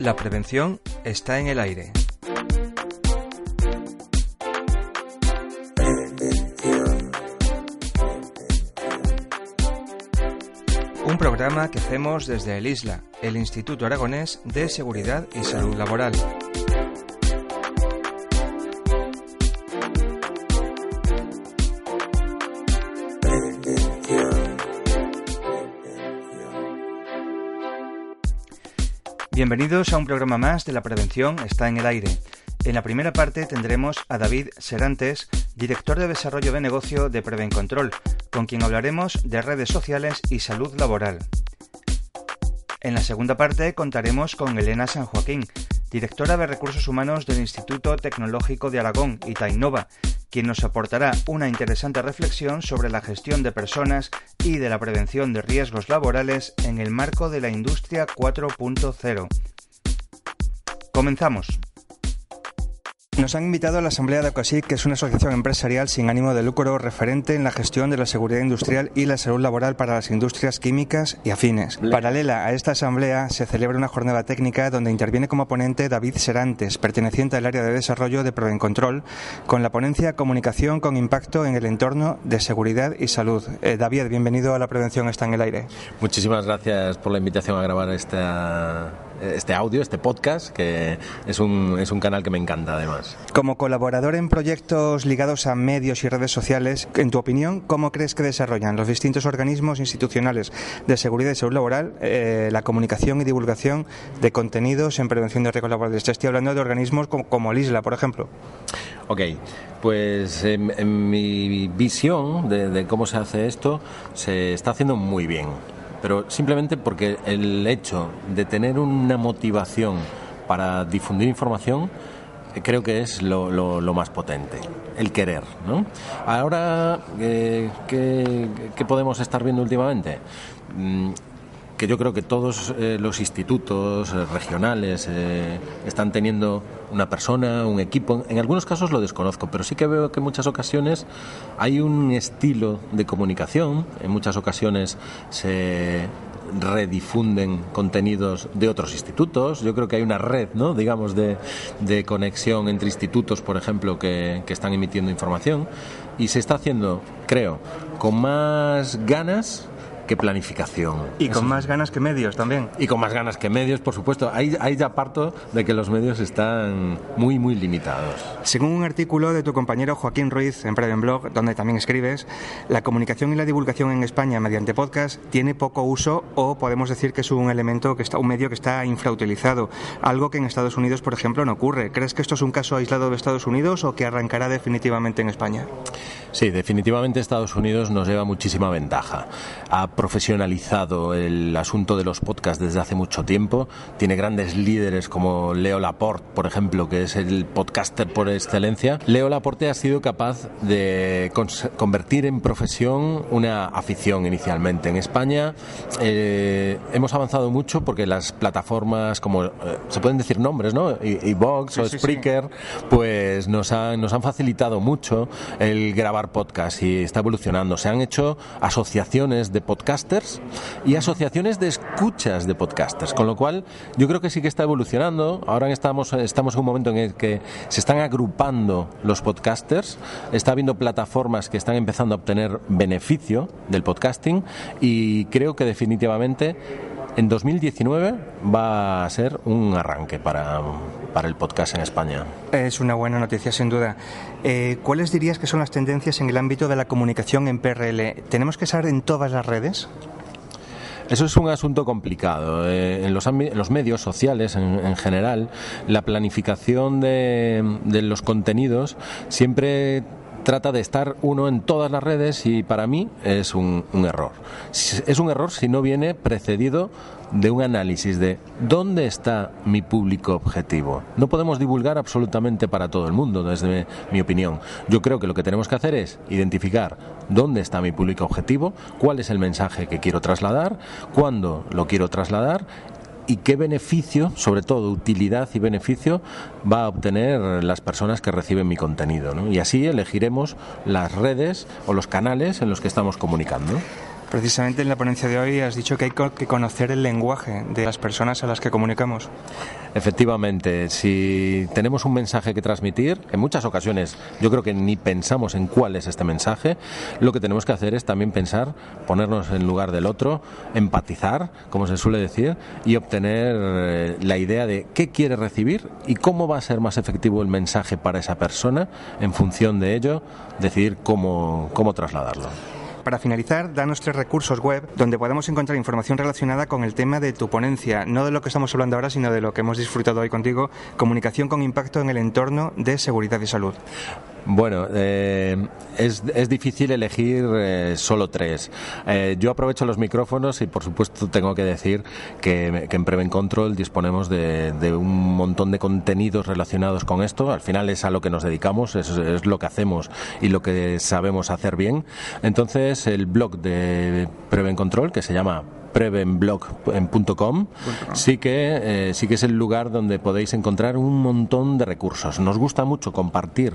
La prevención está en el aire. Un programa que hacemos desde el ISLA, el Instituto Aragonés de Seguridad y Salud Laboral. Bienvenidos a un programa más de La Prevención está en el aire. En la primera parte tendremos a David Serantes, director de desarrollo de negocio de Prevencontrol, con quien hablaremos de redes sociales y salud laboral. En la segunda parte contaremos con Elena San Joaquín, directora de Recursos Humanos del Instituto Tecnológico de Aragón, Itainova, quien nos aportará una interesante reflexión sobre la gestión de personas y de la prevención de riesgos laborales en el marco de la Industria 4.0. Comenzamos. Nos han invitado a la Asamblea de ACOSIC, que es una asociación empresarial sin ánimo de lucro referente en la gestión de la seguridad industrial y la salud laboral para las industrias químicas y afines. Paralela a esta asamblea se celebra una jornada técnica donde interviene como ponente David Serantes, perteneciente al área de desarrollo de Control, con la ponencia Comunicación con impacto en el entorno de seguridad y salud. Eh, David, bienvenido a la Prevención está en el aire. Muchísimas gracias por la invitación a grabar esta este audio, este podcast, que es un, es un canal que me encanta además. Como colaborador en proyectos ligados a medios y redes sociales, en tu opinión, ¿cómo crees que desarrollan los distintos organismos institucionales de seguridad y salud laboral eh, la comunicación y divulgación de contenidos en prevención de riesgos laborales? Estoy hablando de organismos como, el ISLA, por ejemplo. Ok, pues en, mi visión de cómo se hace esto, se está haciendo muy bien pero simplemente porque el hecho de tener una motivación para difundir información eh, creo que es lo, más potente, el querer. ¿no? Ahora, eh, ¿qué, podemos estar viendo últimamente? Que yo creo que todos eh, los institutos eh, regionales eh, están teniendo una persona, un equipo. En algunos casos lo desconozco, pero sí que veo que en muchas ocasiones hay un estilo de comunicación. En muchas ocasiones se redifunden contenidos de otros institutos. Yo creo que hay una red, ¿no? digamos, de, de conexión entre institutos, por ejemplo, que, que están emitiendo información. Y se está haciendo, creo, con más ganas qué planificación. Y con más ganas que medios también. Y con más ganas que medios, por supuesto. Ahí, ahí ya parto de que los medios están muy, muy limitados. Según un artículo de tu compañero Joaquín Ruiz en Blog, donde también escribes, la comunicación y la divulgación en España mediante podcast tiene poco uso o podemos decir que es un elemento que está, un medio que está infrautilizado, algo que en Estados Unidos, por ejemplo, no ocurre. ¿Crees que esto es un caso aislado de Estados Unidos o que arrancará definitivamente en España? Sí, definitivamente Estados Unidos nos lleva muchísima ventaja. Ha profesionalizado el asunto de los podcasts desde hace mucho tiempo. Tiene grandes líderes como Leo Laporte, por ejemplo, que es el podcaster por excelencia. Leo Laporte ha sido capaz de convertir en profesión una afición inicialmente. En España eh, hemos avanzado mucho porque las plataformas como eh, se pueden decir nombres, ¿no? Y, Vox o Spreaker, pues nos han, nos han facilitado mucho el grabar podcast y está evolucionando. Se han hecho asociaciones de podcasters y asociaciones de escuchas de podcasters, con lo cual yo creo que sí que está evolucionando. Ahora estamos, estamos en un momento en el que se están agrupando los podcasters, está habiendo plataformas que están empezando a obtener beneficio del podcasting y creo que definitivamente en 2019 va a ser un arranque para, para el podcast en España. Es una buena noticia, sin duda. Eh, ¿Cuáles dirías que son las tendencias en el ámbito de la comunicación en PRL? ¿Tenemos que estar en todas las redes? Eso es un asunto complicado. Eh, en, los, los, medios sociales, en, general, la planificación de, de los contenidos siempre trata de estar uno en todas las redes y para mí es un, error. Es un error si no viene precedido de un análisis de dónde está mi público objetivo. No podemos divulgar absolutamente para todo el mundo, desde mi opinión. Yo creo que lo que tenemos que hacer es identificar dónde está mi público objetivo, cuál es el mensaje que quiero trasladar, cuándo lo quiero trasladar y qué beneficio, sobre todo utilidad y beneficio, va a obtener las personas que reciben mi contenido. Y así elegiremos las redes o los canales en los que estamos comunicando. Precisamente en la ponencia de hoy has dicho que hay que conocer el lenguaje de las personas a las que comunicamos. Efectivamente, si tenemos un mensaje que transmitir, en muchas ocasiones yo creo que ni pensamos en cuál es este mensaje, lo que tenemos que hacer es también pensar, ponernos en lugar del otro, empatizar, como se suele decir, y obtener eh, la idea de qué quiere recibir y cómo va a ser más efectivo el mensaje para esa persona, en función de ello, decidir cómo, cómo trasladarlo. Para finalizar, danos tres recursos web donde podemos encontrar información relacionada con el tema de tu ponencia, no de lo que estamos hablando ahora, sino de lo que hemos disfrutado hoy contigo, comunicación con impacto en el entorno de seguridad y salud. Bueno, eh, es, es, difícil elegir eh, solo tres. Eh, yo aprovecho los micrófonos y, por supuesto, tengo que decir que, en Prevent Control disponemos de, un montón de contenidos relacionados con esto. Al final es a lo que nos dedicamos, es, lo que hacemos y lo que sabemos hacer bien. Entonces, el blog de Prevent Control, que se llama prevenblog.com sí que eh, sí que es el lugar donde podéis encontrar un montón de recursos. Nos gusta mucho compartir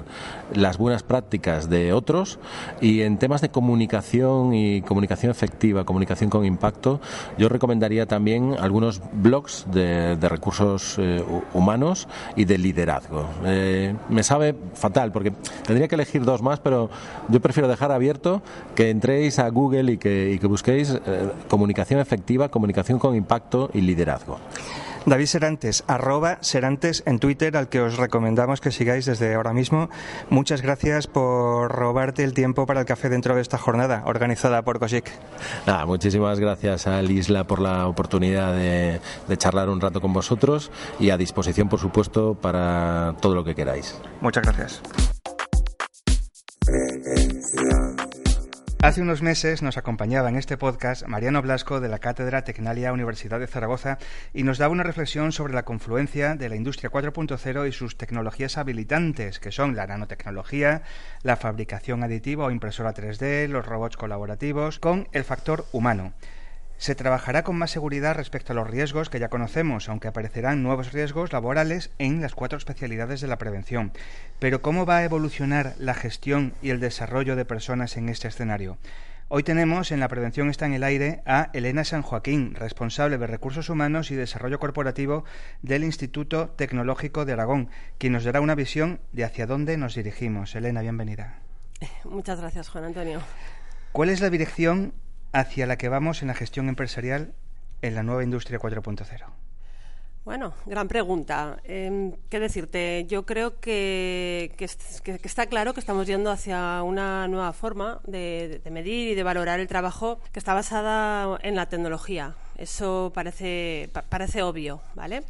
las buenas prácticas de otros y en temas de comunicación y comunicación efectiva, comunicación con impacto, yo recomendaría también algunos blogs de, recursos eh, humanos y de liderazgo. Eh, me sabe fatal porque tendría que elegir dos más, pero yo prefiero dejar abierto que entréis a Google y que, y que busquéis comunicación efectiva, comunicación con impacto y liderazgo. David Serantes, arroba Serantes en Twitter, al que os recomendamos que sigáis desde ahora mismo. Muchas gracias por robarte el tiempo para el café dentro de esta jornada organizada por COSIC. muchísimas gracias a Isla por la oportunidad de, de charlar un rato con vosotros y a disposición, por supuesto, para todo lo que queráis. Muchas gracias. Hace unos meses nos acompañaba en este podcast Mariano Blasco de la Cátedra Tecnalia Universidad de Zaragoza y nos daba una reflexión sobre la confluencia de la industria 4.0 y sus tecnologías habilitantes, que son la nanotecnología, la fabricación aditiva o impresora 3D, los robots colaborativos, con el factor humano. Se trabajará con más seguridad respecto a los riesgos que ya conocemos, aunque aparecerán nuevos riesgos laborales en las cuatro especialidades de la prevención. Pero ¿cómo va a evolucionar la gestión y el desarrollo de personas en este escenario? Hoy tenemos en la Prevención está en el aire a Elena San Joaquín, responsable de Recursos Humanos y Desarrollo Corporativo del Instituto Tecnológico de Aragón, quien nos dará una visión de hacia dónde nos dirigimos. Elena, bienvenida. Muchas gracias, Juan Antonio. ¿Cuál es la dirección hacia la que vamos en la gestión empresarial en la nueva industria 4.0? Bueno, gran pregunta. Em, ¿Qué decirte? Yo creo que, está claro que estamos yendo hacia una nueva forma de, medir y de valorar el trabajo que está basada en la tecnología. Eso parece, obvio, ¿vale?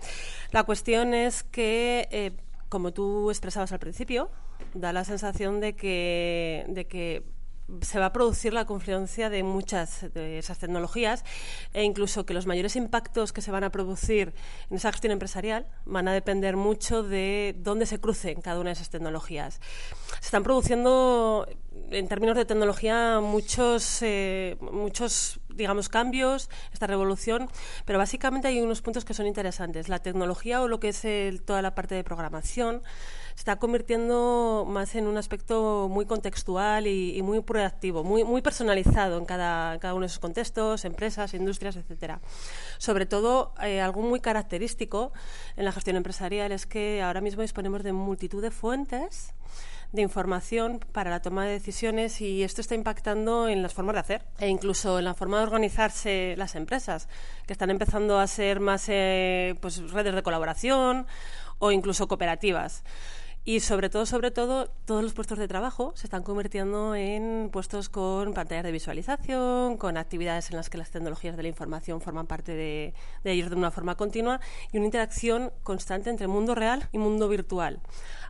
La cuestión es que, eh, como tú expresabas al principio, da la sensación de que, de que se va a producir la confluencia de muchas de esas tecnologías e incluso que los mayores impactos que se van a producir en esa gestión empresarial van a depender mucho de dónde se crucen cada una de esas tecnologías. Se están produciendo, en términos de tecnología, muchos, eh, muchos digamos, cambios, esta revolución, pero básicamente hay unos puntos que son interesantes. La tecnología o lo que es toda la parte de programación está convirtiendo más en un aspecto muy contextual y, muy proactivo, muy, personalizado en cada, cada, uno de esos contextos, empresas, industrias, etcétera. Sobre todo, eh, algo muy característico en la gestión empresarial es que ahora mismo disponemos de multitud de fuentes de información para la toma de decisiones y esto está impactando en las formas de hacer e incluso en la forma de organizarse las empresas, que están empezando a ser más eh, pues, redes de colaboración o incluso cooperativas. Y sobre todo, sobre todo, todos los puestos de trabajo se están convirtiendo en puestos con pantallas de visualización, con actividades en las que las tecnologías de la información forman parte de, de ellos de una forma continua y una interacción constante entre mundo real y mundo virtual.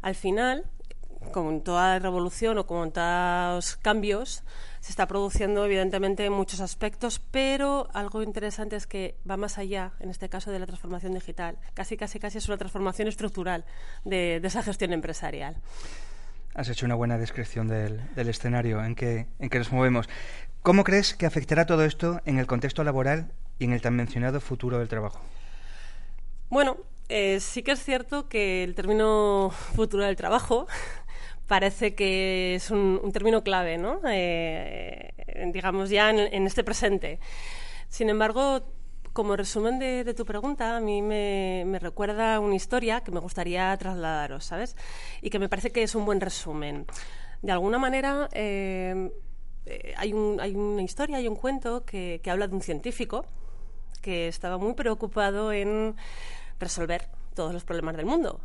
Al final, como en toda revolución o como en todos cambios, se está produciendo evidentemente en muchos aspectos, pero algo interesante es que va más allá, en este caso, de la transformación digital. Casi, casi, casi es una transformación estructural de, esa gestión empresarial. Has hecho una buena descripción del, escenario en que, en que nos movemos. ¿Cómo crees que afectará todo esto en el contexto laboral y en el tan mencionado futuro del trabajo? Bueno, eh, sí que es cierto que el término futuro del trabajo parece que es un, término clave, ¿no? Eh, eh, digamos, ya en, este presente. Sin embargo, como resumen de, tu pregunta, a mí me, recuerda una historia que me gustaría trasladaros, ¿sabes? Y que me parece que es un buen resumen. De alguna manera, eh, hay, una historia, hay un cuento que habla de un científico que estaba muy preocupado en resolver todos los problemas del mundo.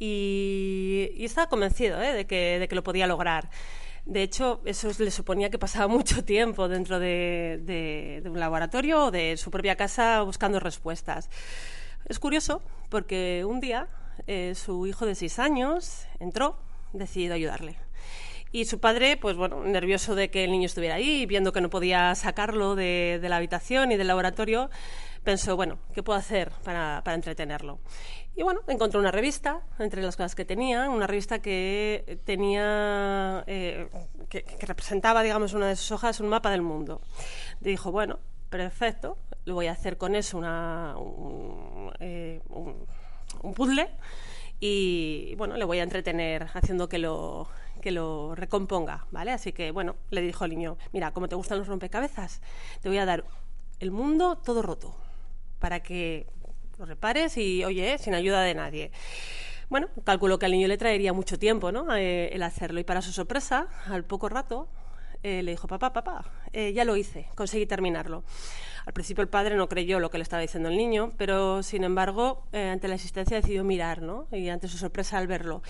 Y, estaba convencido ¿eh? de, que, de que lo podía lograr. De hecho, eso le suponía que pasaba mucho tiempo dentro de, un laboratorio o de su propia casa buscando respuestas. Es curioso porque un día eh, su hijo de seis años entró, decidido ayudarle. Y su padre, pues bueno, nervioso de que el niño estuviera ahí, viendo que no podía sacarlo de, de la habitación y del laboratorio, pensó, bueno, ¿qué puedo hacer para, para entretenerlo? Y bueno, encontró una revista, entre las cosas que tenía, una revista que tenía, eh, que, representaba, digamos, una de sus hojas, un mapa del mundo. Dijo, bueno, perfecto, lo voy a hacer con eso una, un, eh, un, puzzle y, bueno, le voy a entretener haciendo que lo, que lo recomponga, ¿vale? Así que, bueno, le dijo al niño, mira, como te gustan los rompecabezas, te voy a dar el mundo todo roto para que lo repares y, oye, sin ayuda de nadie. Bueno, calculo que al niño le traería mucho tiempo, ¿no? Eh, el hacerlo. Y para su sorpresa, al poco rato, eh, le dijo, papá, papá, eh, ya lo hice, conseguí terminarlo. Al principio el padre no creyó lo que le estaba diciendo el niño, pero sin embargo, ante la existencia decidió mirar, ¿no? Y ante su sorpresa al verlo.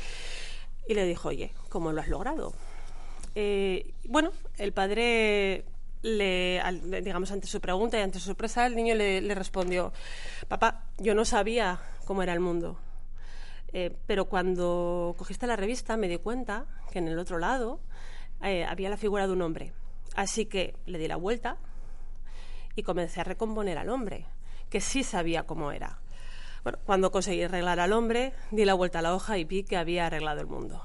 Y le dijo, oye, ¿cómo lo has logrado? bueno, el padre le, digamos, ante su pregunta y ante su sorpresa, el niño le, respondió, papá, yo no sabía cómo era el mundo, eh, pero cuando cogiste la revista me di cuenta que en el otro lado eh, había la figura de un hombre. Así que le di la vuelta y comencé a recomponer al hombre, que sí sabía cómo era. Bueno, cuando conseguí arreglar al hombre, di la vuelta a la hoja y vi que había arreglado el mundo.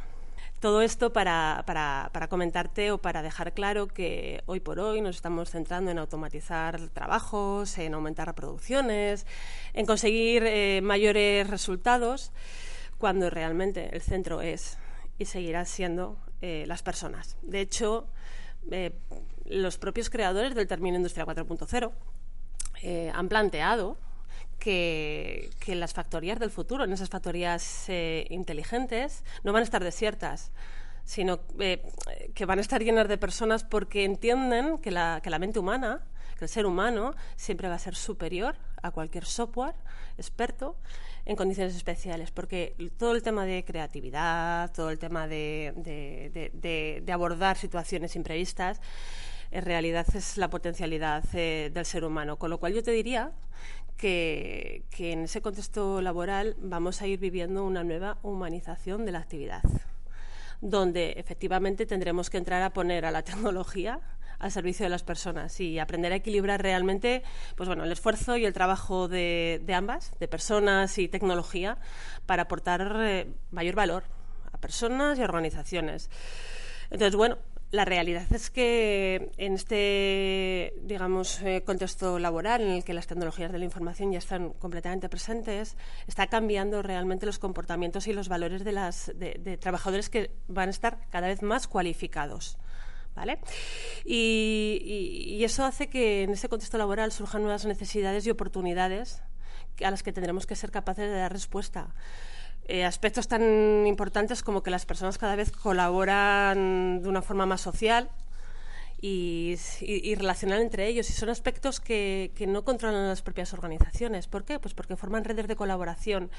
Todo esto para, comentarte o para dejar claro que hoy por hoy nos estamos centrando en automatizar trabajos, en aumentar reproducciones, en conseguir eh, mayores resultados, cuando realmente el centro es y seguirá siendo eh, las personas. De hecho, eh, los propios creadores del término Industria 4.0 han planteado que, las factorías del futuro, en esas factorías eh, inteligentes, no van a estar desiertas, sino eh, que van a estar llenas de personas porque entienden que la, que la mente humana, que el ser humano, siempre va a ser superior a cualquier software experto en condiciones especiales, porque todo el tema de creatividad, todo el tema de, de abordar situaciones imprevistas, en realidad es la potencialidad eh, del ser humano. Con lo cual yo te diría que, en ese contexto laboral vamos a ir viviendo una nueva humanización de la actividad, donde efectivamente tendremos que entrar a poner a la tecnología al servicio de las personas y aprender a equilibrar realmente pues bueno, el esfuerzo y el trabajo de, ambas, de personas y tecnología, para aportar eh, mayor valor a personas y organizaciones. Entonces, bueno, la realidad es que en este, digamos, eh, contexto laboral en el que las tecnologías de la información ya están completamente presentes, está cambiando realmente los comportamientos y los valores de, las, de, trabajadores que van a estar cada vez más cualificados. ¿Vale? Y, y, eso hace que en ese contexto laboral surjan nuevas necesidades y oportunidades a las que tendremos que ser capaces de dar respuesta. Eh, aspectos tan importantes como que las personas cada vez colaboran de una forma más social y, y, relacional entre ellos. Y son aspectos que, que, no controlan las propias organizaciones. ¿Por qué? Pues porque forman redes de colaboración.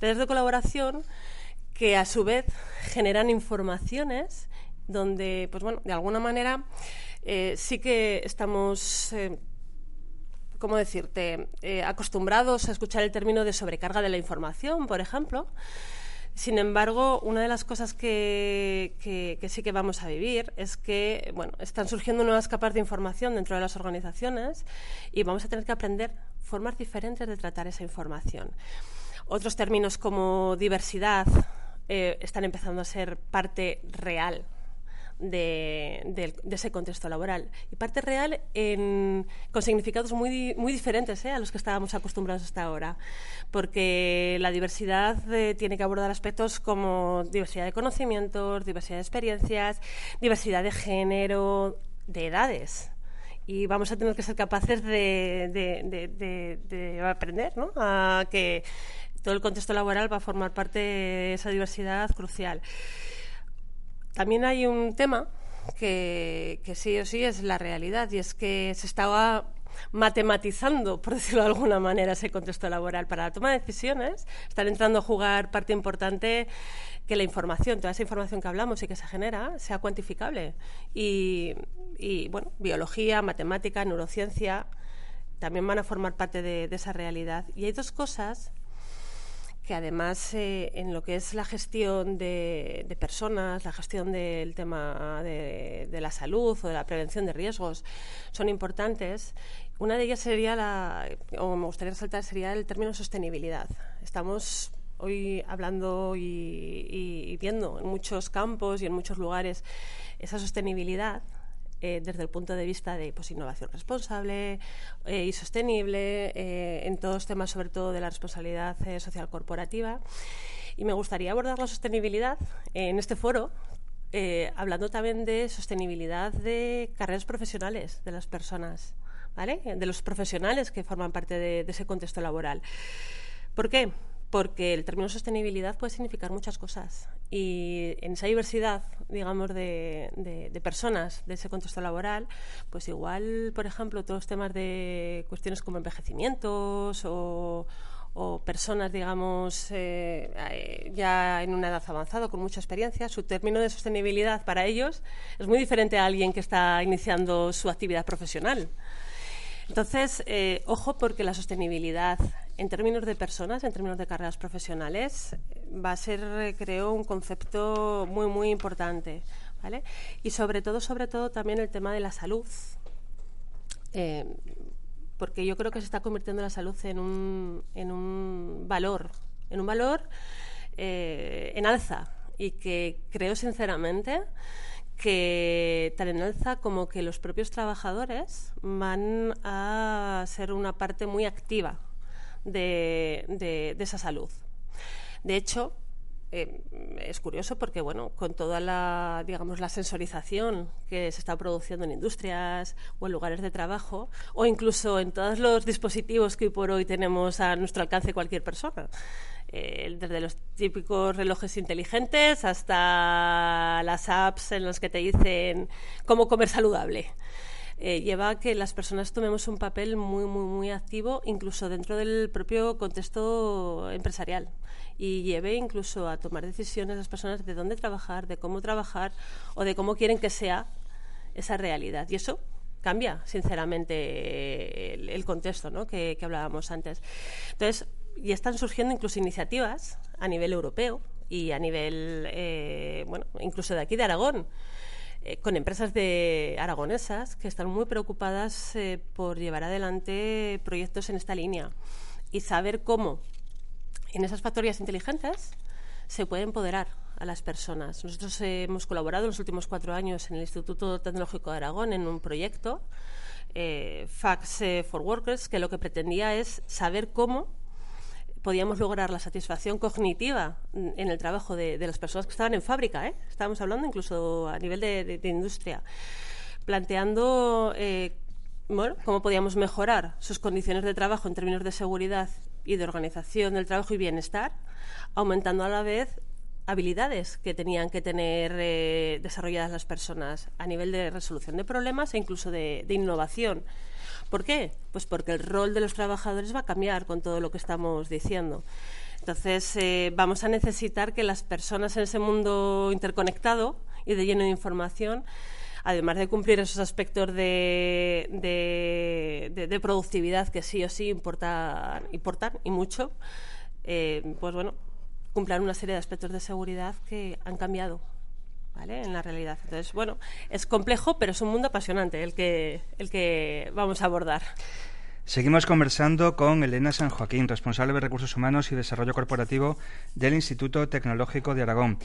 Redes de colaboración que a su vez generan informaciones donde, pues bueno, de alguna manera eh, sí que estamos eh, ¿cómo decirte?, eh, acostumbrados a escuchar el término de sobrecarga de la información, por ejemplo. Sin embargo, una de las cosas que, sí que vamos a vivir es que bueno, están surgiendo nuevas capas de información dentro de las organizaciones y vamos a tener que aprender formas diferentes de tratar esa información. Otros términos como diversidad eh, están empezando a ser parte real de, ese contexto laboral. Y parte real con significados muy, muy diferentes ¿eh? a los que estábamos acostumbrados hasta ahora, porque la diversidad eh, tiene que abordar aspectos como diversidad de conocimientos, diversidad de experiencias, diversidad de género, de edades y vamos a tener que ser capaces de, aprender ¿no? a que todo el contexto laboral va a formar parte de esa diversidad crucial. También hay un tema que, sí o sí es la realidad y es que se estaba matematizando, por decirlo de alguna manera, ese contexto laboral para la toma de decisiones, están entrando a jugar parte importante que la información, toda esa información que hablamos y que se genera, sea cuantificable. Y, bueno, biología, matemática, neurociencia también van a formar parte de esa realidad. Y hay dos cosas que además eh, en lo que es la gestión de, personas, la gestión del tema de, la salud o de la prevención de riesgos son importantes. Una de ellas sería la, o me gustaría resaltar, sería el término sostenibilidad. Estamos hoy hablando y, y viendo en muchos campos y en muchos lugares esa sostenibilidad eh, desde el punto de vista de pues, innovación responsable eh, y sostenible, eh, en todos temas sobre todo de la responsabilidad social corporativa. Y me gustaría abordar la sostenibilidad en este foro, hablando también de sostenibilidad de carreras profesionales de las personas, ¿vale? de los profesionales que forman parte de, de ese contexto laboral. ¿Por qué? Porque el término sostenibilidad puede significar muchas cosas. Y en esa diversidad, digamos, de, personas de ese contexto laboral, pues igual, por ejemplo, todos los temas de cuestiones como envejecimientos o, personas, digamos, eh, eh, ya en una edad avanzada, con mucha experiencia, su término de sostenibilidad para ellos es muy diferente a alguien que está iniciando su actividad profesional. Entonces, eh, ojo porque la sostenibilidad en términos de personas, en términos de carreras profesionales, va a ser, eh, creo, un concepto muy, muy importante. ¿vale? Y sobre todo, sobre todo, también el tema de la salud. Eh, porque yo creo que se está convirtiendo la salud en un, en un valor, en un valor en alza. Y que creo sinceramente que tal en alza como que los propios trabajadores van a ser una parte muy activa de, esa salud. De hecho, eh, es curioso porque, bueno, con toda la, digamos, la sensorización que se está produciendo en industrias o en lugares de trabajo, o incluso en todos los dispositivos que hoy por hoy tenemos a nuestro alcance cualquier persona, eh, desde los típicos relojes inteligentes hasta las apps en las que te dicen cómo comer saludable. Eh, lleva a que las personas tomemos un papel muy, muy, muy activo, incluso dentro del propio contexto empresarial. Y lleve incluso a tomar decisiones las personas de dónde trabajar, de cómo trabajar o de cómo quieren que sea esa realidad. Y eso cambia, sinceramente, el, contexto ¿no? que, que hablábamos antes. Entonces, y están surgiendo incluso iniciativas a nivel europeo y a nivel, eh, bueno, incluso de aquí de Aragón, eh, con empresas de aragonesas que están muy preocupadas eh, por llevar adelante proyectos en esta línea y saber cómo en esas factorías inteligentes se puede empoderar a las personas. Nosotros hemos colaborado en los últimos cuatro años en el Instituto Tecnológico de Aragón en un proyecto, Fax for Workers, que lo que pretendía es saber cómo podíamos lograr la satisfacción cognitiva en el trabajo de, las personas que estaban en fábrica, ¿eh? estábamos hablando incluso a nivel de, industria, planteando eh, cómo podíamos mejorar sus condiciones de trabajo en términos de seguridad y de organización del trabajo y bienestar, aumentando a la vez habilidades que tenían que tener eh, desarrolladas las personas a nivel de resolución de problemas e incluso de innovación ¿Por qué? Pues porque el rol de los trabajadores va a cambiar con todo lo que estamos diciendo. Entonces, eh, vamos a necesitar que las personas en ese mundo interconectado y de lleno de información, además de cumplir esos aspectos de, de, productividad que sí o sí importan, importan y mucho, eh, pues bueno, cumplan una serie de aspectos de seguridad que han cambiado en la realidad. Entonces, bueno, es complejo, pero es un mundo apasionante el que, el que vamos a abordar. Seguimos conversando con Elena San Joaquín, responsable de Recursos Humanos y Desarrollo Corporativo del Instituto Tecnológico de Aragón.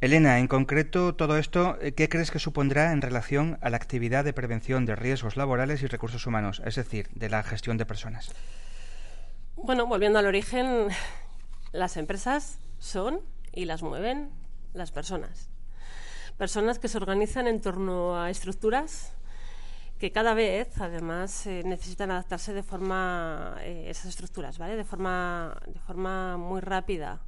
Elena, en concreto, todo esto, ¿qué crees que supondrá en relación a la actividad de prevención de riesgos laborales y recursos humanos, es decir, de la gestión de personas? Bueno, volviendo al origen, las empresas son y las mueven las personas. Personas que se organizan en torno a estructuras que cada vez, además, eh, necesitan adaptarse de forma eh, esas estructuras, ¿vale? De forma de forma muy rápida.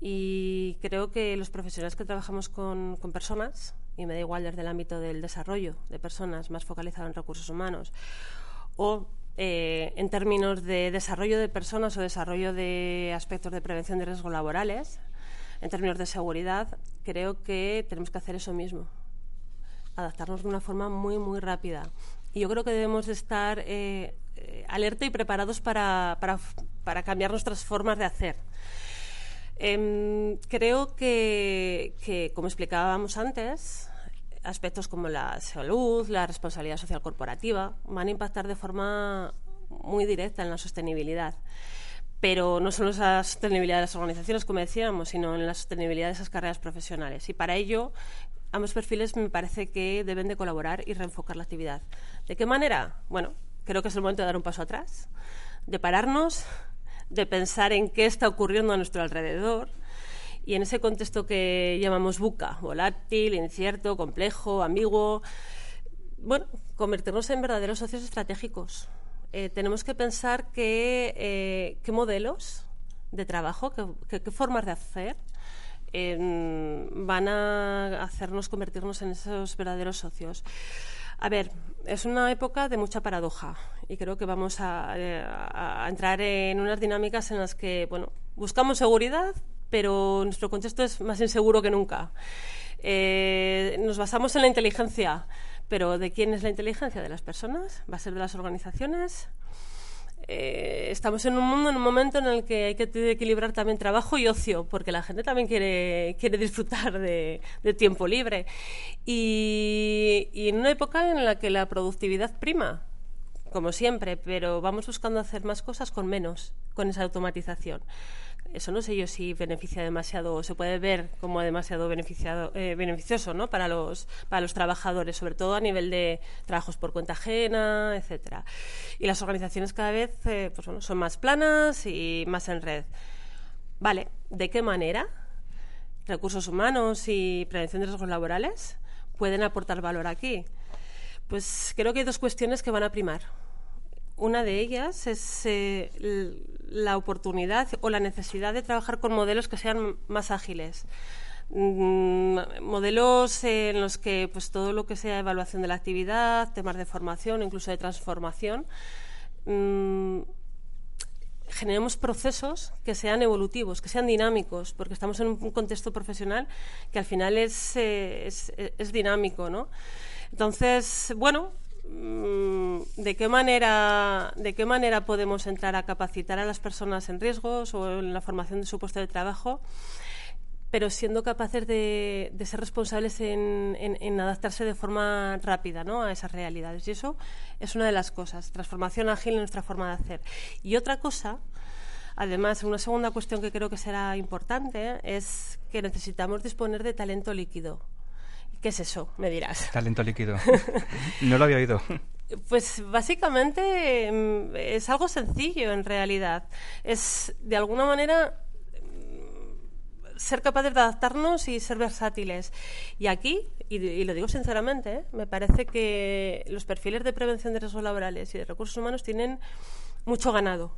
Y creo que los profesionales que trabajamos con, con personas, y me da igual desde el ámbito del desarrollo de personas más focalizado en recursos humanos, o eh, en términos de desarrollo de personas o desarrollo de aspectos de prevención de riesgos laborales, en términos de seguridad, creo que tenemos que hacer eso mismo adaptarnos de una forma muy, muy rápida. Y yo creo que debemos de estar eh, eh, alerta y preparados para, para, cambiar nuestras formas de hacer. Em, creo que, que, como explicábamos antes, aspectos como la salud, la responsabilidad social corporativa, van a impactar de forma muy directa en la sostenibilidad. Pero no solo en la sostenibilidad de las organizaciones, como decíamos, sino en la sostenibilidad de esas carreras profesionales. Y para ello ambos perfiles me parece que deben de colaborar y reenfocar la actividad. ¿De qué manera? Bueno, creo que es el momento de dar un paso atrás, de pararnos, de pensar en qué está ocurriendo a nuestro alrededor y en ese contexto que llamamos buca, volátil, incierto, complejo, ambiguo, bueno, convertirnos en verdaderos socios estratégicos. Eh, tenemos que pensar qué eh, modelos de trabajo, qué formas de hacer van a hacernos convertirnos en esos verdaderos socios. A ver, es una época de mucha paradoja y creo que vamos a, entrar en unas dinámicas en las que, bueno, buscamos seguridad, pero nuestro contexto es más inseguro que nunca. Eh, nos basamos en la inteligencia, pero ¿de quién es la inteligencia? ¿De las personas? ¿Va a ser de las organizaciones? Eh, estamos en un mundo, en un momento en el que hay que equilibrar también trabajo y ocio, porque la gente también quiere, quiere disfrutar de, tiempo libre. Y, y en una época en la que la productividad prima, como siempre, pero vamos buscando hacer más cosas con menos, con esa automatización eso no sé yo si beneficia demasiado o se puede ver como demasiado beneficiado, eh, beneficioso ¿no? para, los, para los trabajadores, sobre todo a nivel de trabajos por cuenta ajena, etcétera. Y las organizaciones cada vez eh, pues, bueno, son más planas y más en red. Vale, ¿de qué manera recursos humanos y prevención de riesgos laborales pueden aportar valor aquí? Pues creo que hay dos cuestiones que van a primar. Una de ellas es eh, la oportunidad o la necesidad de trabajar con modelos que sean más ágiles. Mm, modelos en los que pues todo lo que sea evaluación de la actividad, temas de formación, incluso de transformación, mm, generemos procesos que sean evolutivos, que sean dinámicos, porque estamos en un contexto profesional que al final es, eh, es, es dinámico, ¿no? Entonces, bueno, ¿De qué, manera, ¿De qué manera podemos entrar a capacitar a las personas en riesgos o en la formación de su puesto de trabajo, pero siendo capaces de, ser responsables en, adaptarse de forma rápida ¿no? a esas realidades? Y eso es una de las cosas, transformación ágil en nuestra forma de hacer. Y otra cosa, además, una segunda cuestión que creo que será importante es que necesitamos disponer de talento líquido ¿Qué es eso? Me dirás. Talento líquido. no lo había oído. Pues básicamente mm, es algo sencillo en realidad. Es de alguna manera mm, ser capaces de adaptarnos y ser versátiles. Y aquí, y, lo digo sinceramente, ¿eh? me parece que los perfiles de prevención de riesgos laborales y de recursos humanos tienen mucho ganado.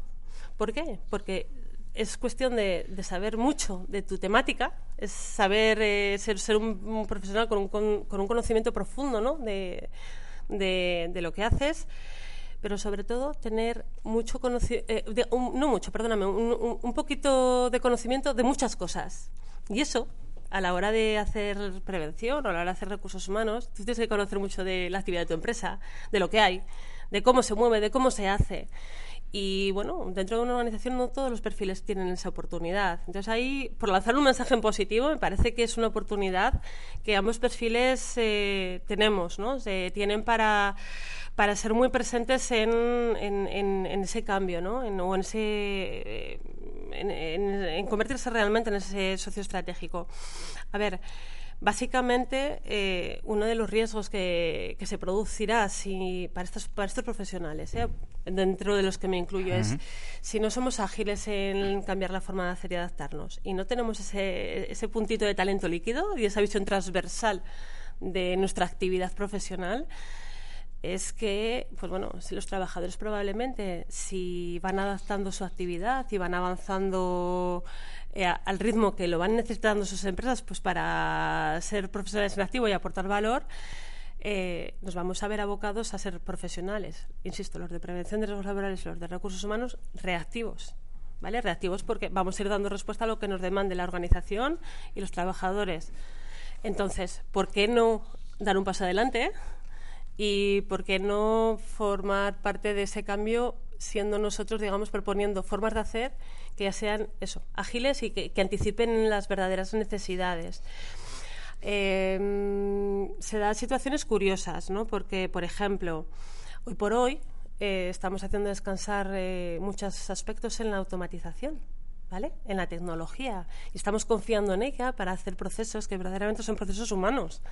¿Por qué? Porque es cuestión de, saber mucho de tu temática, es saber eh, ser, ser un, profesional con un, con, un, conocimiento profundo ¿no? de, de, lo que haces, pero sobre todo tener mucho conocimiento, eh, no mucho, perdóname, un, un, poquito de conocimiento de muchas cosas. Y eso, a la hora de hacer prevención o a la hora de hacer recursos humanos, tú tienes que conocer mucho de la actividad de tu empresa, de lo que hay, de cómo se mueve, de cómo se hace. Y bueno, dentro de una organización no todos los perfiles tienen esa oportunidad. Entonces ahí, por lanzar un mensaje en positivo, me parece que es una oportunidad que ambos perfiles eh, tenemos, ¿no? Se tienen para, para ser muy presentes en, en, ese cambio, ¿no? En, o en ese... Eh, en, convertirse realmente en ese socio estratégico. A ver, Básicamente, eh, uno de los riesgos que, se producirá si, para, estos, para estos profesionales, ¿eh? dentro de los que me incluyo, es si no somos ágiles en cambiar la forma de hacer y adaptarnos y no tenemos ese, ese puntito de talento líquido y esa visión transversal de nuestra actividad profesional, es que, pues bueno, si los trabajadores probablemente, si van adaptando su actividad y van avanzando eh, al ritmo que lo van necesitando sus empresas, pues para ser profesionales en activo y aportar valor, eh, nos vamos a ver abocados a ser profesionales, insisto, los de prevención de riesgos laborales y los de recursos humanos reactivos. ¿Vale? Reactivos porque vamos a ir dando respuesta a lo que nos demande la organización y los trabajadores. Entonces, ¿por qué no dar un paso adelante? Y por qué no formar parte de ese cambio siendo nosotros, digamos, proponiendo formas de hacer que ya sean eso, ágiles y que, anticipen las verdaderas necesidades. Em, se dan situaciones curiosas, ¿no? Porque, por ejemplo, hoy por hoy eh, estamos haciendo descansar eh, muchos aspectos en la automatización. ¿Vale? En la tecnología. Y estamos confiando en ella para hacer procesos que verdaderamente son procesos humanos.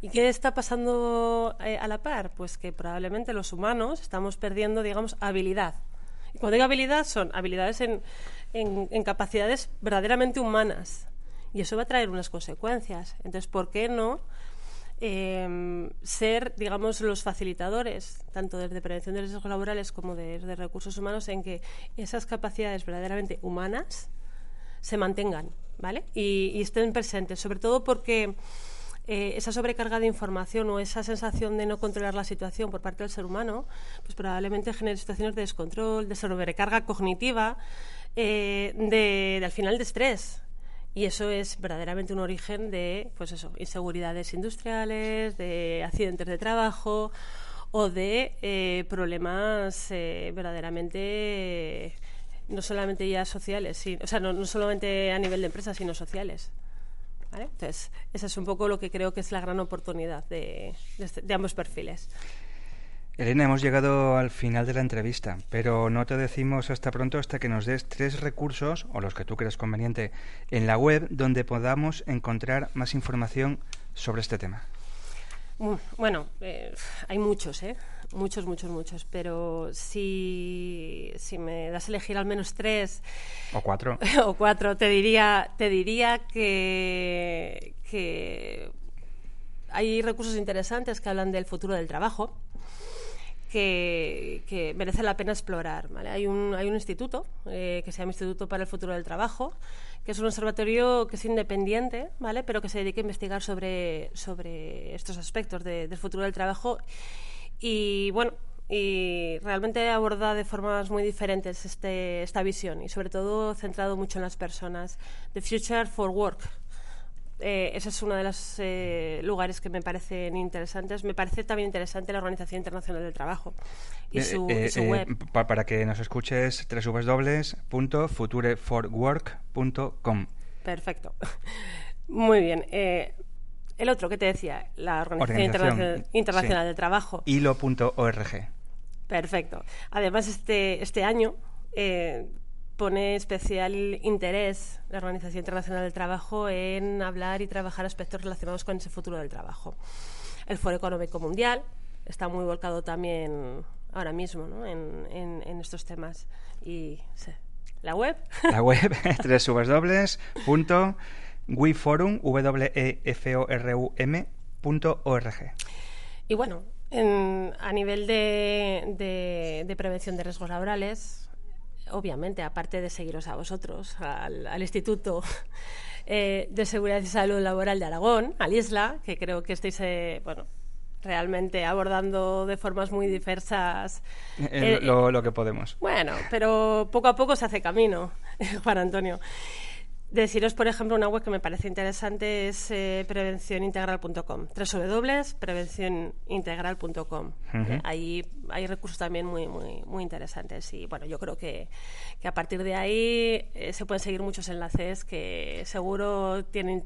¿Y qué está pasando eh, a la par? Pues que probablemente los humanos estamos perdiendo, digamos, habilidad. Y cuando digo habilidad, son habilidades en, en, capacidades verdaderamente humanas. Y eso va a traer unas consecuencias. Entonces, ¿por qué no em, ser, digamos, los facilitadores, tanto desde prevención de riesgos laborales como desde recursos humanos, en que esas capacidades verdaderamente humanas se mantengan, ¿vale? Y estén presentes, sobre todo porque eh, esa sobrecarga de información o esa sensación de no controlar la situación por parte del ser humano, pues probablemente genere situaciones de descontrol, de sobrecarga cognitiva, eh, de, al final de estrés. Y eso es verdaderamente un origen de, pues eso, inseguridades industriales, de accidentes de trabajo o de eh, problemas verdaderamente no solamente ya sociales, o sea, no solamente a nivel de empresa, sino sociales. Entonces, esa es un poco lo que creo que es la gran oportunidad de, este, de, ambos perfiles. Elena, hemos llegado al final de la entrevista, pero no te decimos hasta pronto hasta que nos des tres recursos, o los que tú creas conveniente, en la web donde podamos encontrar más información sobre este tema. Mm, bueno, eh, hay muchos, ¿eh? Muchos, muchos, muchos. Pero si, si me das a elegir al menos tres. O cuatro. o cuatro, te diría, te diría que, que hay recursos interesantes que hablan del futuro del trabajo. Que, que, merece la pena explorar. ¿vale? Hay, un, hay un instituto eh, que se llama Instituto para el Futuro del Trabajo, que es un observatorio que es independiente, ¿vale? pero que se dedica a investigar sobre, sobre estos aspectos del futuro del trabajo. Y bueno, y realmente aborda de formas muy diferentes este, esta visión y sobre todo centrado mucho en las personas. The Future for Work. Eh, ese es uno de los eh, lugares que me parecen interesantes. Me parece también interesante la Organización Internacional del Trabajo y su, eh, y su web. para que nos escuches, www.futureforwork.com. Perfecto. Muy bien. El otro que te decía, la Organización, Internacional, del Trabajo. Hilo.org. Perfecto. Además, este, este año pone especial interés la Organización Internacional del Trabajo en hablar y trabajar aspectos relacionados con ese futuro del trabajo. El Foro Económico Mundial está muy volcado también ahora mismo ¿no? en, en, estos temas. Y la web. La web, www.weforum, w e r u Y bueno, a nivel de, de prevención de riesgos laborales, obviamente, aparte de seguiros a vosotros, al, Instituto eh, de Seguridad y Salud Laboral de Aragón, al ISLA, que creo que estáis, eh, bueno, realmente abordando de formas muy diversas. Eh, lo, que podemos. Bueno, pero poco a poco se hace camino, Juan Antonio. Deciros, por ejemplo, una web que me parece interesante es eh, prevencionintegral.com, www.prevencionintegral.com. Eh, ahí hay recursos también muy, muy, muy interesantes y bueno, yo creo que, que a partir de ahí eh, se pueden seguir muchos enlaces que seguro tienen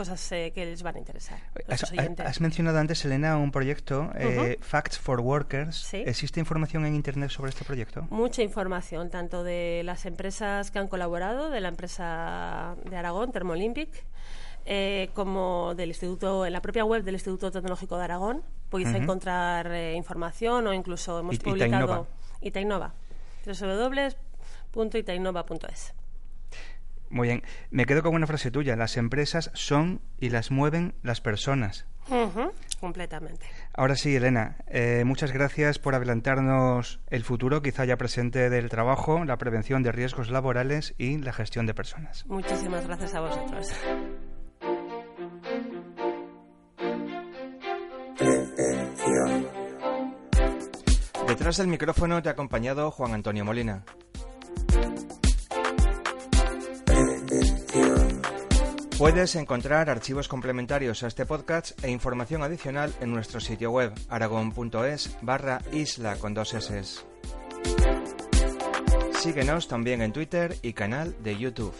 cosas eh, que les van a interesar. Has, mencionado antes, Elena, un proyecto, eh, Facts for Workers. ¿Existe información en Internet sobre este proyecto? Mucha información, tanto de las empresas que han colaborado, de la empresa de Aragón, Thermolympic, eh, como del Instituto, en la propia web del Instituto Tecnológico de Aragón podéis encontrar eh, información o incluso hemos publicado Itainova, www.itainova.es. Muy bien. Me quedo con una frase tuya. Las empresas son y las mueven las personas. completamente. Ahora sí, Elena, eh, muchas gracias por adelantarnos el futuro, quizá ya presente del trabajo, la prevención de riesgos laborales y la gestión de personas. Muchísimas gracias a vosotros. Detrás del micrófono te ha acompañado Juan Antonio Molina. Puedes encontrar archivos complementarios a este podcast e información adicional en nuestro sitio web aragon.es barra isla con dos S. Síguenos también en Twitter y canal de YouTube.